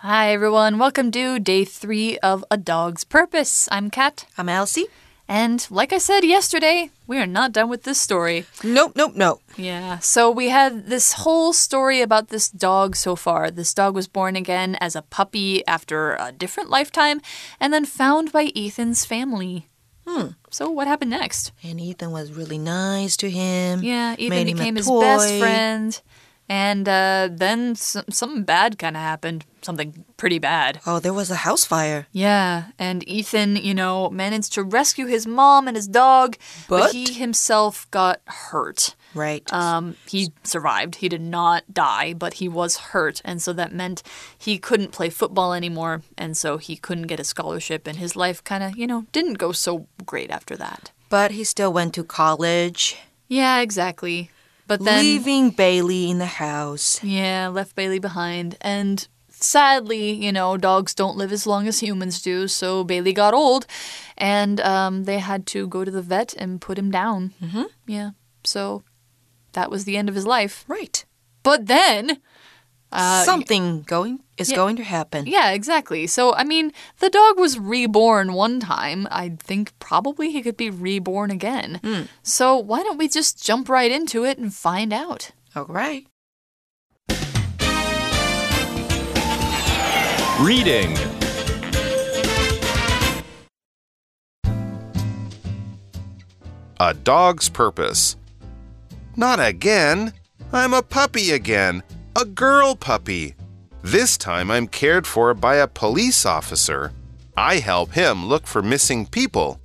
Hi, everyone. Welcome to day three of A Dog's Purpose. I'm Kat. I'm Elsie. And like I said yesterday, we are not done with this story. Nope, nope, nope. Yeah, so we had this whole story about this dog so far. This dog was born again as a puppy after a different lifetime and then found by Ethan's family. Hmm. So what happened next? And Ethan was really nice to him. Yeah, Ethan made him a became his best friend. And uh, then some, something bad kind of happened. Something pretty bad. Oh, there was a house fire. Yeah, and Ethan, you know, managed to rescue his mom and his dog, but, But- he himself got hurt. Right. Um, he survived. He did not die, but he was hurt, and so that meant he couldn't play football anymore, and so he couldn't get a scholarship, and his life kind of, you know, didn't go so great after that. but he still went to college, Yeah, exactly. But then, leaving Bailey in the house. yeah, left Bailey behind, and sadly, you know, dogs don't live as long as humans do, so Bailey got old, and um, they had to go to the vet and put him down. Mm-hmm. Yeah, so that was the end of his life. Right. But then. Uh, Something going is yeah. going to happen. Yeah, exactly. So, I mean, the dog was reborn one time. I think probably he could be reborn again. So, why don't we just jump right into it and find out? All right. Reading A Dog's Purpose. Not again. I'm a puppy again. A girl puppy. This time I'm cared for by a police officer. I help him look for missing people.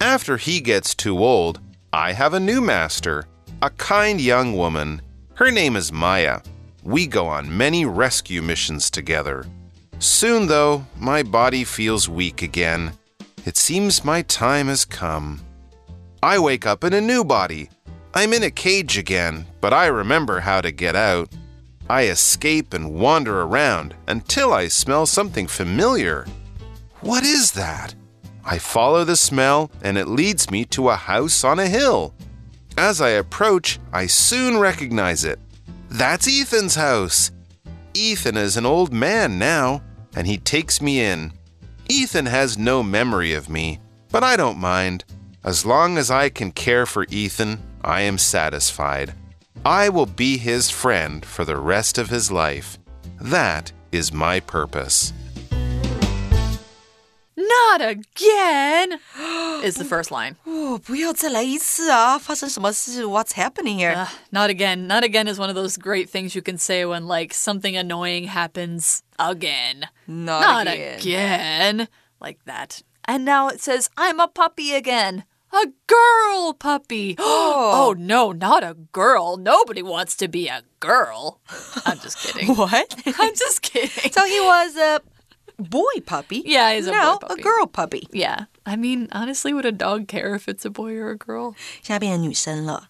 After he gets too old, I have a new master, a kind young woman. Her name is Maya. We go on many rescue missions together. Soon, though, my body feels weak again. It seems my time has come. I wake up in a new body. I'm in a cage again, but I remember how to get out. I escape and wander around until I smell something familiar. What is that? I follow the smell and it leads me to a house on a hill. As I approach, I soon recognize it. That's Ethan's house. Ethan is an old man now, and he takes me in. Ethan has no memory of me, but I don't mind. As long as I can care for Ethan, I am satisfied. I will be his friend for the rest of his life. That is my purpose. Not again! is the first line. 哦，不要再来一次啊！发生什么事？What's happening here? Uh, not again. Not again is one of those great things you can say when, like, something annoying happens again. Not Not again. again. Like that. And now it says, I'm a puppy again. A girl puppy. Oh. no, not a girl. Nobody wants to be a girl. I'm just kidding. What? I'm just kidding. so he was a boy puppy. Yeah, he's a boy now puppy. a girl puppy. Yeah. I mean, honestly, would a dog care if it's a boy or a girl? 现在变成女生了。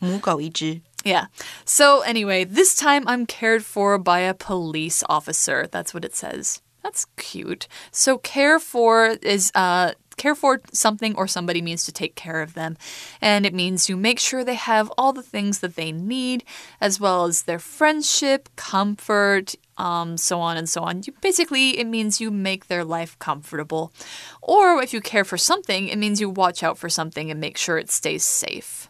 母狗一只。 Yeah. So, anyway, this time I'm cared for by a police officer. That's what it says. That's cute. So, care for is, uh, care for something or somebody means to take care of them. And it means you make sure they have all the things that they need, as well as their friendship, comfort, um, so on and so on. You, basically, it means you make their life comfortable. Or if you care for something, it means you watch out for something and make sure it stays safe.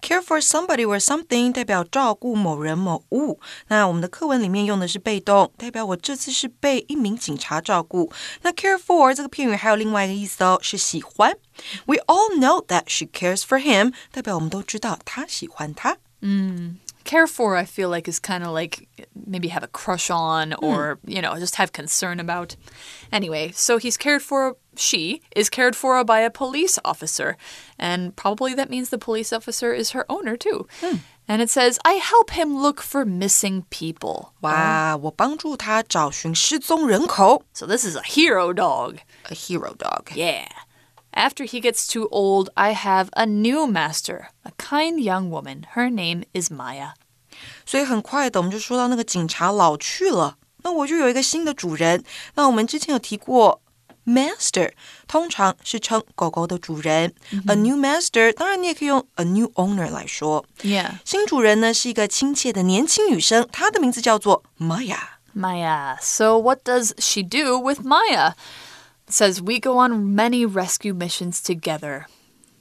Care for somebody or something 代表照顾某人某物。那我们的课文里面用的是被动，代表我这次是被一名警察照顾。那 care for 这个片语还有另外一个意思哦，是喜欢。We all know that she cares for him，代表我们都知道她喜欢他。嗯 care for i feel like is kind of like maybe have a crush on or you know just have concern about anyway so he's cared for she is cared for by a police officer and probably that means the police officer is her owner too and it says i help him look for missing people 哇，我帮助他找寻失踪人口。 so this is a hero dog A hero dog. yeah after he gets too old i have a new master a kind young woman her name is maya 所以很快的，我们就说到那个警察老去了，那我就有一个新的主人。那我们之前有提过，master 通常是称狗狗的主人、a new master 当然你也可以用 a new owner 来说。 yeah 新主人呢是一个亲切的年轻女生，她的名字叫做 Maya。 Maya. So, what does she do with Maya? Says, We go on many rescue missions together.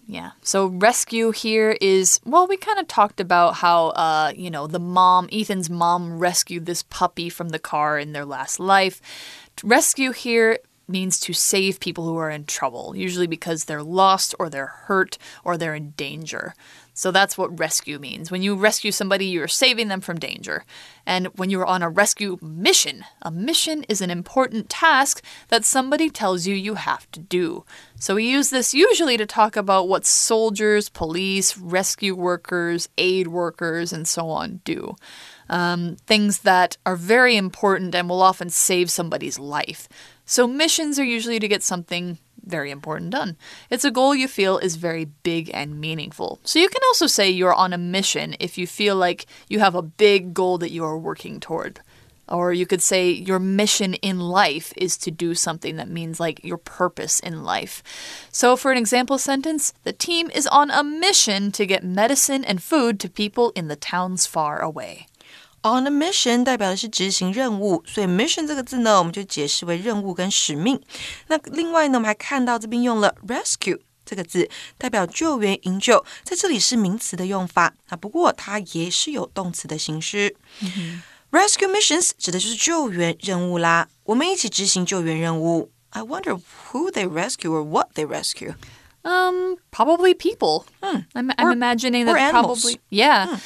Yeah. So rescue here is well, we kind of talked about how uh, you know, the mom, Ethan's mom rescued this puppy from the car in their last life. Rescue here means to save people who are in trouble, usually because they're lost or they're hurt or they're in danger. So that's what rescue means. When you rescue somebody, you're saving them from danger. And when you're on a rescue mission, a mission is an important task that somebody tells you you have to do. So we use this usually to talk about what soldiers, police, rescue workers, aid workers, and so on do. Um, things that are very important and will often save somebody's life. So missions are usually to get something very important done. It's a goal you feel is very big and meaningful. So you can also say you're on a mission if you feel like you have a big goal that you are working toward. Or you could say your mission in life is to do something that means like your purpose in life. So, for an example sentence, the team is on a mission to get medicine and food to people in the towns far away. On a mission 代表的是执行任务，所以 mission 这个字呢，我们就解释为任务跟使命。那另外呢，我们还看到这边用了 rescue 这个字，代表救援、营救，在这里是名词的用法啊，不过它也是有动词的形式。Rescue missions 指的就是救援任务啦，我们一起执行救援任务。I wonder who they rescue or what they rescue. Um, probably people. I'm, I'm Or- imagining or that animals. probably yeah.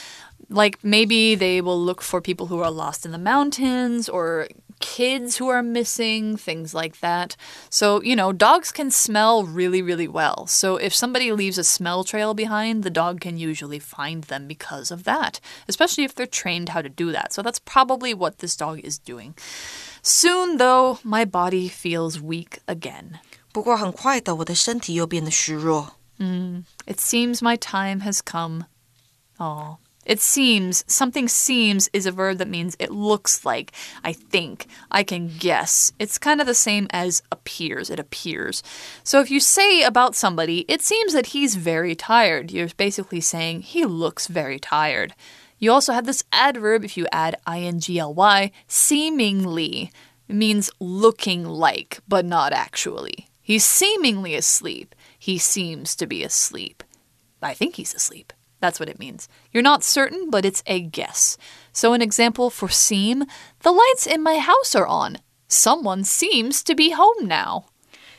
Like maybe they will look for people who are lost in the mountains or kids who are missing, things like that. So, you know, dogs can smell really, really well. So if somebody leaves a smell trail behind, the dog can usually find them because of that, especially if they're trained how to do that. So that's probably what this dog is doing. Soon, though, my body feels weak again. 不过很快的，我的身体又变得虚弱。 It seems my time has come. Oh. It seems, something seems is a verb that means it looks like, I think, I can guess. It's kind of the same as appears, it appears. So if you say about somebody, it seems that he's very tired, you're basically saying he looks very tired. You also have this adverb if you add ing-ly, seemingly. Means looking like, but not actually. He's seemingly asleep. He seems to be asleep. I think he's asleep. That's what it means. You're not certain, but it's a guess. So, an example for seem the lights in my house are on. Someone seems to be home now.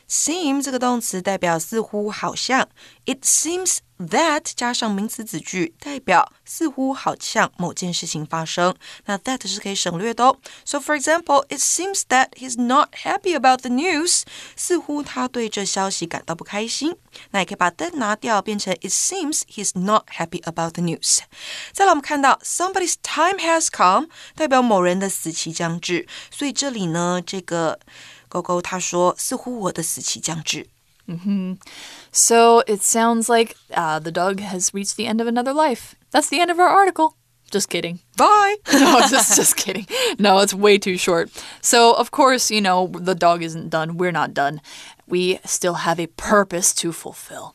Seem 这个动词代表似乎、好像。It seems that 加上名词子句，代表似乎、好像某件事情发生。那 that 是可以省略的哦。So for example, it seems that he's not happy about the news. 似乎他对这消息感到不开心。那也可以把 that 拿掉，变成 It seems he's not happy about the news. 再来，我们看到 somebody's time has come，代表某人的死期将至。所以这里呢，这个狗狗他说，似乎我的死期将至。 So, it sounds like uh, the dog has reached the end of another life. That's the end of our article. Just kidding. Bye. no, just just kidding. No, it's way too short. So, of course, you know, the dog isn't done. We're not done. We still have a purpose to fulfill.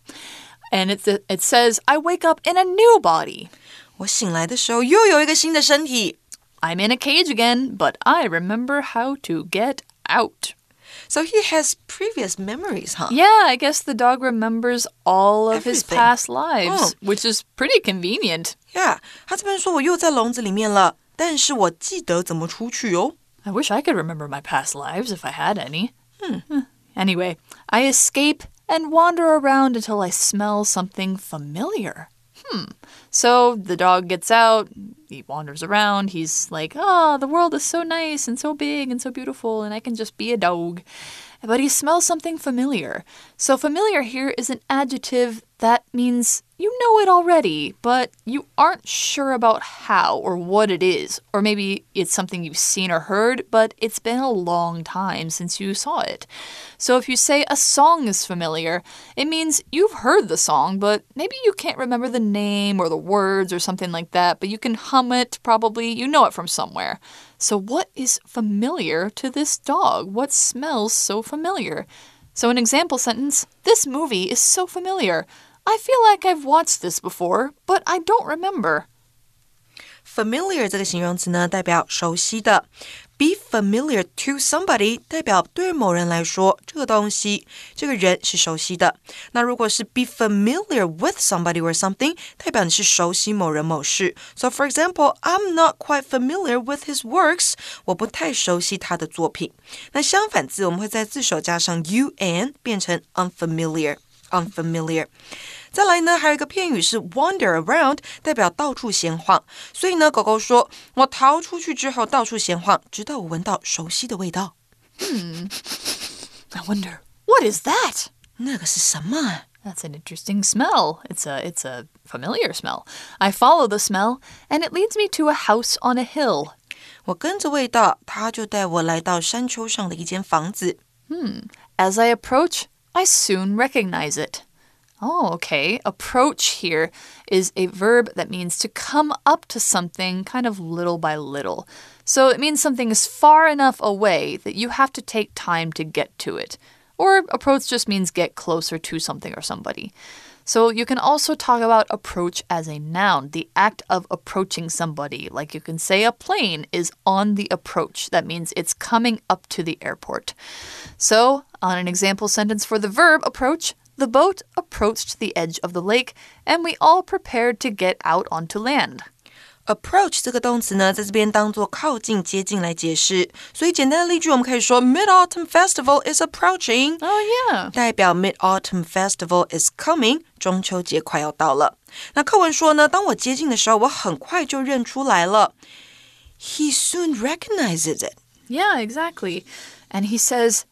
And it it says, "I wake up in a new body. 我醒来的时候又有一个新的身体。 I'm in a cage again, but I remember how to get out." So he has previous memories, huh? Yeah, I guess the dog remembers all of his Everything. past lives, Oh. which is pretty convenient. Yeah，他这边说我又在笼子里面了，但是我记得怎么出去哦。 I wish I could remember my past lives if I had any. Hmm. Anyway, I escape and wander around until I smell something familiar. Hmm. So the dog gets out, he wanders around, he's like, oh, the world is so nice and so big and so beautiful, and I can just be a dog. But he smells something familiar. So, familiar here is an adjective that means you know it already, but you aren't sure about how or what it is. Or maybe it's something you've seen or heard, but it's been a long time since you saw it. So, if you say a song is familiar, it means you've heard the song, but maybe you can't remember the name or the words or something like that, but you can hum it probably, you know it from somewhere. So, what is familiar to this dog? What smells so familiar? So, an example sentence This movie is so familiar. I feel like I've watched this before, but I don't remember. Familiar 这个形容词呢，代表熟悉的。 Be familiar to somebody 代表对某人来说，这个东西、这个人是熟悉的。那如果是 be familiar with somebody or something，代表你是熟悉某人某事。So for example, I'm not quite familiar with his works。我不太熟悉他的作品。那相反字我们会在字首加上 u n，变成 unfamiliar。 unfamiliar。再来呢，还有一个片语是 wander around，代表到处闲晃。所以呢，狗狗说：“我逃出去之后到处闲晃，直到我闻到熟悉的味道。” Hmm. I wonder what is that? 那个是什么？That's an interesting smell. It's a it's a familiar smell. I follow the smell, and it leads me to a house on a hill. 我跟着味道，它就带我来到山丘上的一间房子。Hmm. As I approach, I soon recognize it. Oh, okay. Approach here is a verb that means to come up to something kind of little by little. So it means something is far enough away that you have to take time to get to it. Or approach just means get closer to something or somebody. So you can also talk about approach as a noun, the act of approaching somebody. Like you can say a plane is on the approach. That means it's coming up to the airport. So, on an example sentence for the verb approach, the boat approached the edge of the lake and we all prepared to get out onto land Approach 这个动词呢，在这边当做靠近、接近来解释。所以简单的例句，我们可以说 Mid Autumn Festival is approaching。Oh yeah，代表 Mid Autumn Festival is coming。中秋节快要到了。那课文说呢，当我接近的时候，我很快就认出来了。He soon recognizes it. Yeah, exactly. And he says.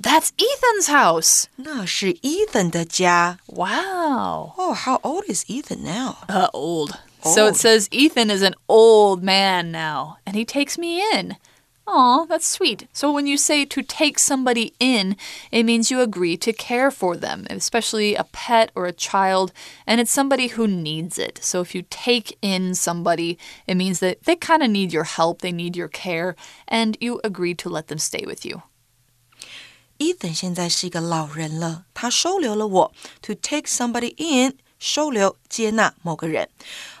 That's Ethan's house. 那是 Ethan 的家。Wow. Oh, how old is Ethan now? Uh, old. So it says Ethan is an old man now, and he takes me in. Aw, that's sweet. So when you say to take somebody in, it means you agree to care for them, especially a pet or a child, and it's somebody who needs it. So if you take in somebody, it means that they kind of need your help, they need your care, and you agree to let them stay with you. Ethan 现在是一个老人了，他收留了我。To take somebody in 收留、接纳某个人。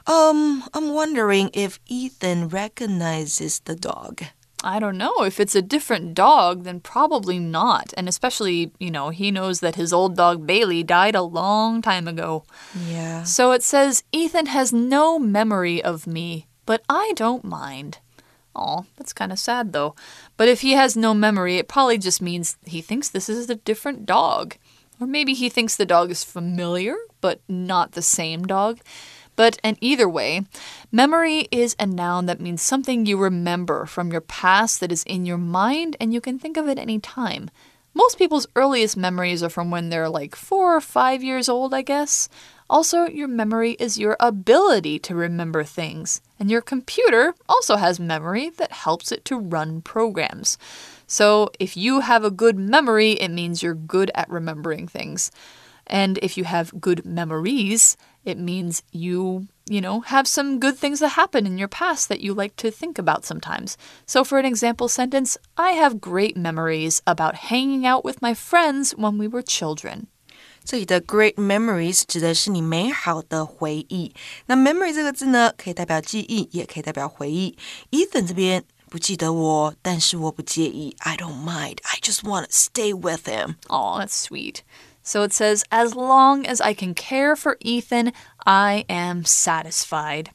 Um, I'm wondering if Ethan recognizes the dog. I don't know. If it's a different dog, then probably not. And especially, you know, he knows that his old dog Bailey died a long time ago. Yeah. So it says Ethan has no memory of me, but I don't mind. Oh, that's kind of sad though. But if he has no memory, it probably just means he thinks this is a different dog. Or maybe he thinks the dog is familiar, but not the same dog. But and either way, memory is a noun that means something you remember from your past that is in your mind and you can think of it any time. Most people's earliest memories are from when they're like four or five years old, I guess. Also, your memory is your ability to remember things, and your computer also has memory that helps it to run programs. So, if you have a good memory, it means you're good at remembering things. And if you have good memories, it means you, you know, have some good things that happen in your past that you like to think about sometimes. So, for an example sentence, I have great memories about hanging out with my friends when we were children. 这里的 great memories 指的是你美好的回忆。那 memory 这个字呢，可以代表记忆，也可以代表回忆。Ethan 这边 不记得我，但是我不介意。I don't mind. I just want to stay with him. Oh, that's sweet. So it says, as long as I can care for Ethan, I am satisfied.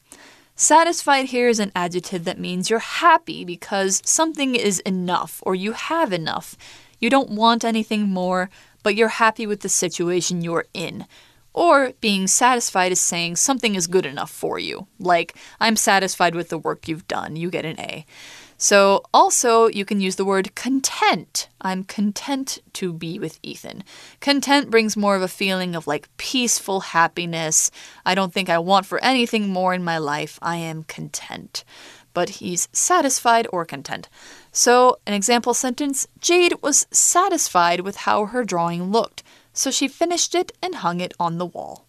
Satisfied here is an adjective that means you're happy because something is enough or you have enough. You don't want anything more, but you're happy with the situation you're in. Or being satisfied is saying something is good enough for you. Like, I'm satisfied with the work you've done, you get an A. So, also, you can use the word content. I'm content to be with Ethan. Content brings more of a feeling of like peaceful happiness. I don't think I want for anything more in my life. I am content. But he's satisfied or content. So, an example sentence Jade was satisfied with how her drawing looked, so she finished it and hung it on the wall.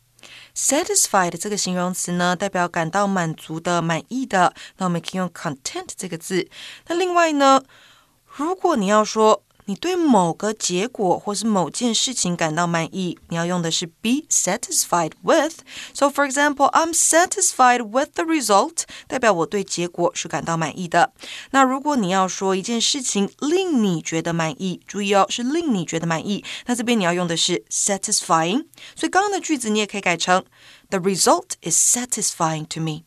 Satisfied 这个形容词呢，代表感到满足的、满意的。那我们可以用 content 这个字。那另外呢，如果你要说你对某个结果或是某件事情感到满意，你要用的是 be satisfied with。So for example, I'm satisfied with the result，代表我对结果是感到满意的。那如果你要说一件事情令你觉得满意，注意哦，是令你觉得满意，那这边你要用的是 satisfying。所以刚刚的句子你也可以改成 The result is satisfying to me。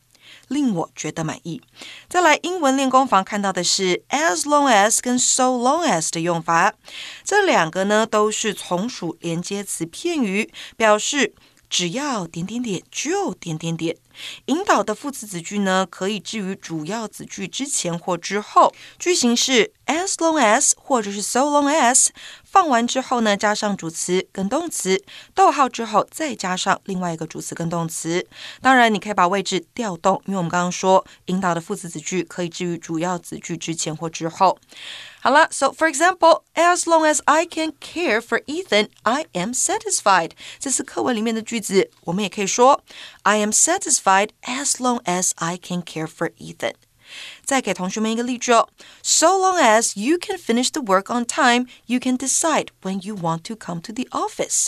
令我觉得满意。再来，英文练功房看到的是 as long as 跟 so long as 的用法，这两个呢都是从属连接词片语，表示只要点点点就点点点。引导的副词子句呢，可以置于主要子句之前或之后。句型是 as long as 或者是 so long as，放完之后呢，加上主词跟动词，逗号之后再加上另外一个主词跟动词。当然，你可以把位置调动，因为我们刚刚说引导的副词子句可以置于主要子句之前或之后。好了，So for example, as long as I can care for Ethan, I am satisfied。这是课文里面的句子，我们也可以说 I am satisfied as long as I can care for Ethan。 再给同学们一个例句哦：So long as you can finish the work on time, you can decide when you want to come to the office。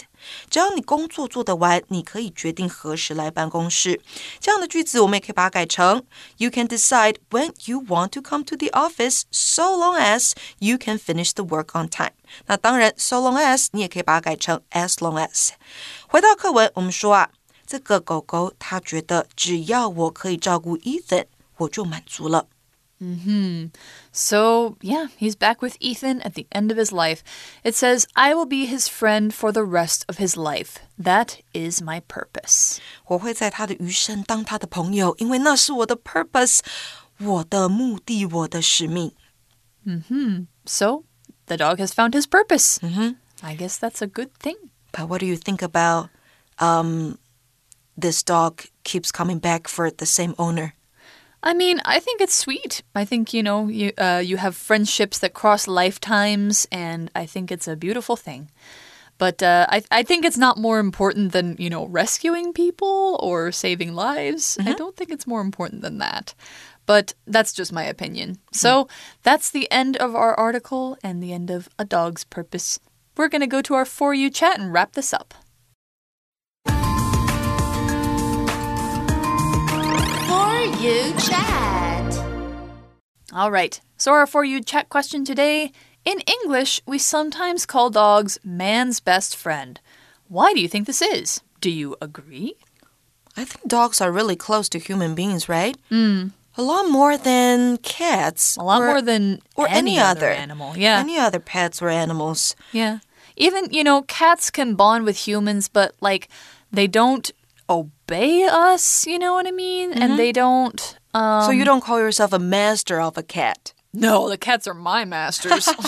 只要你工作做得完，你可以决定何时来办公室。这样的句子我们也可以把它改成：You can decide when you want to come to the office, so long as you can finish the work on time。那当然，so long as 你也可以把它改成 as long as。回到课文，我们说啊，这个狗狗它觉得只要我可以照顾 Ethan。 我就满足了。Hmm. So, yeah, he's back with Ethan at the end of his life. It says, I will be his friend for the rest of his life. That is my purpose. 我会在他的余生当他的朋友，因为那是我的 purpose，我的目的，我的使命。Hmm. So, the dog has found his purpose. -hmm. I guess that's a good thing. But what do you think about um, this dog keeps coming back for the same owner? I mean, I think it's sweet. I think you know you uh, you have friendships that cross lifetimes, and I think it's a beautiful thing. But uh, I I think it's not more important than you know rescuing people or saving lives. Mm -hmm. I mm-hmm. don't think it's more important than that. But that's just my opinion. Mm -hmm. So that's the end of our article and the end of a dog's purpose. We're gonna go to our for you chat and wrap this up. You Chat. All right, so our For You Chat question today. In English, we sometimes call dogs man's best friend. Why do you think this is? Do you agree? I think dogs are really close to human beings, right? Mm. A lot more than cats. A lot or, more than or any, any other animal. Yeah. Any other pets or animals. Yeah. Even, you know, cats can bond with humans, but like they don't obey us, you know what I mean? Mm -hmm. And mm-hmm. they don't. Um, so you don't call yourself a master of a cat? No, the cats are my masters.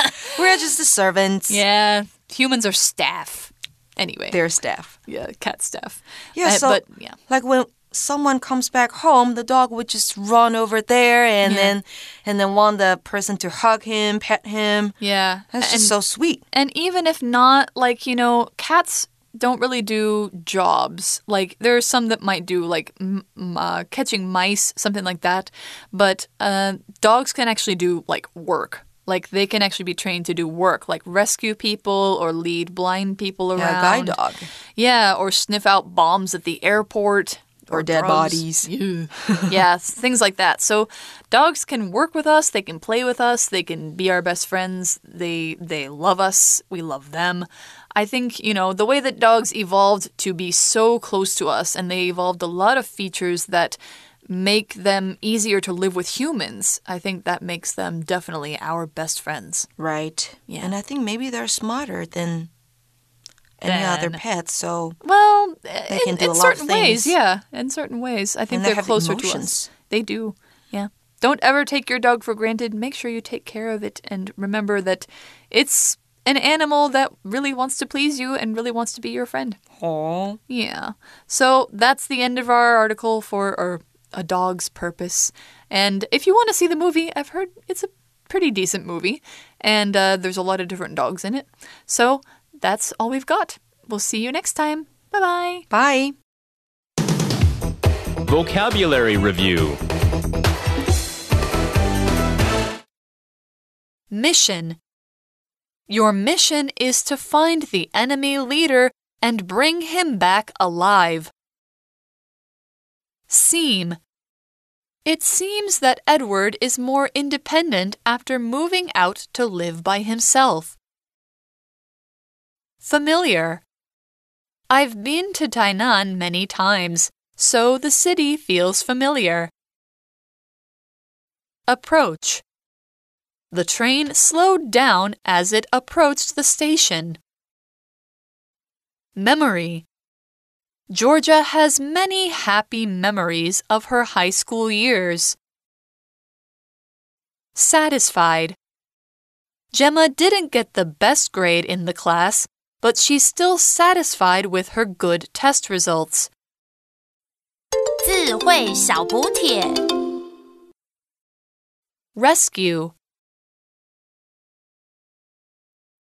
We're just the servants. Yeah, humans are staff. Anyway, they're staff. Yeah, cat staff. Yeah, uh, so but yeah, like when someone comes back home, the dog would just run over there and yeah. then and then want the person to hug him, pet him. Yeah, that's just so sweet. And even if not, like you know, cats don't really do jobs. Like there are some that might do like uh, catching mice, something like that. But uh, dogs can actually do like work. Like they can actually be trained to do work, like rescue people or lead blind people around. Yeah, guide dog. Yeah, or sniff out bombs at the airport or, or dead bodies. Yeah. yeah, things like that. So dogs can work with us, they can play with us, they can be our best friends. They they love us, we love them. I think, you know, the way that dogs evolved to be so close to us and they evolved a lot of features that make them easier to live with humans, I think that makes them definitely our best friends. Right. Yeah. And I think maybe they're smarter than any then, other pets, so well, they can in, do in certain ways, yeah. In certain ways, I think they are closer emotions. to us. They do, yeah. Don't ever take your dog for granted. Make sure you take care of it, and remember that it's an animal that really wants to please you and really wants to be your friend. Oh. Yeah. So that's the end of our article for or a dog's purpose. And if you want to see the movie, I've heard it's a pretty decent movie, and uh, there's a lot of different dogs in it. So that's all we've got. We'll see you next time. Bye-bye. Bye. Vocabulary Review Mission Your mission is to find the enemy leader and bring him back alive. Seem. It seems that Edward is more independent after moving out to live by himself. Familiar. I've been to Tainan many times, so the city feels familiar. Approach. The train slowed down as it approached the station. Memory. Georgia has many happy memories of her high school years. Satisfied. Gemma didn't get the best grade in the class, but she's still satisfied with her good test results. 智慧小补帖。 Rescue.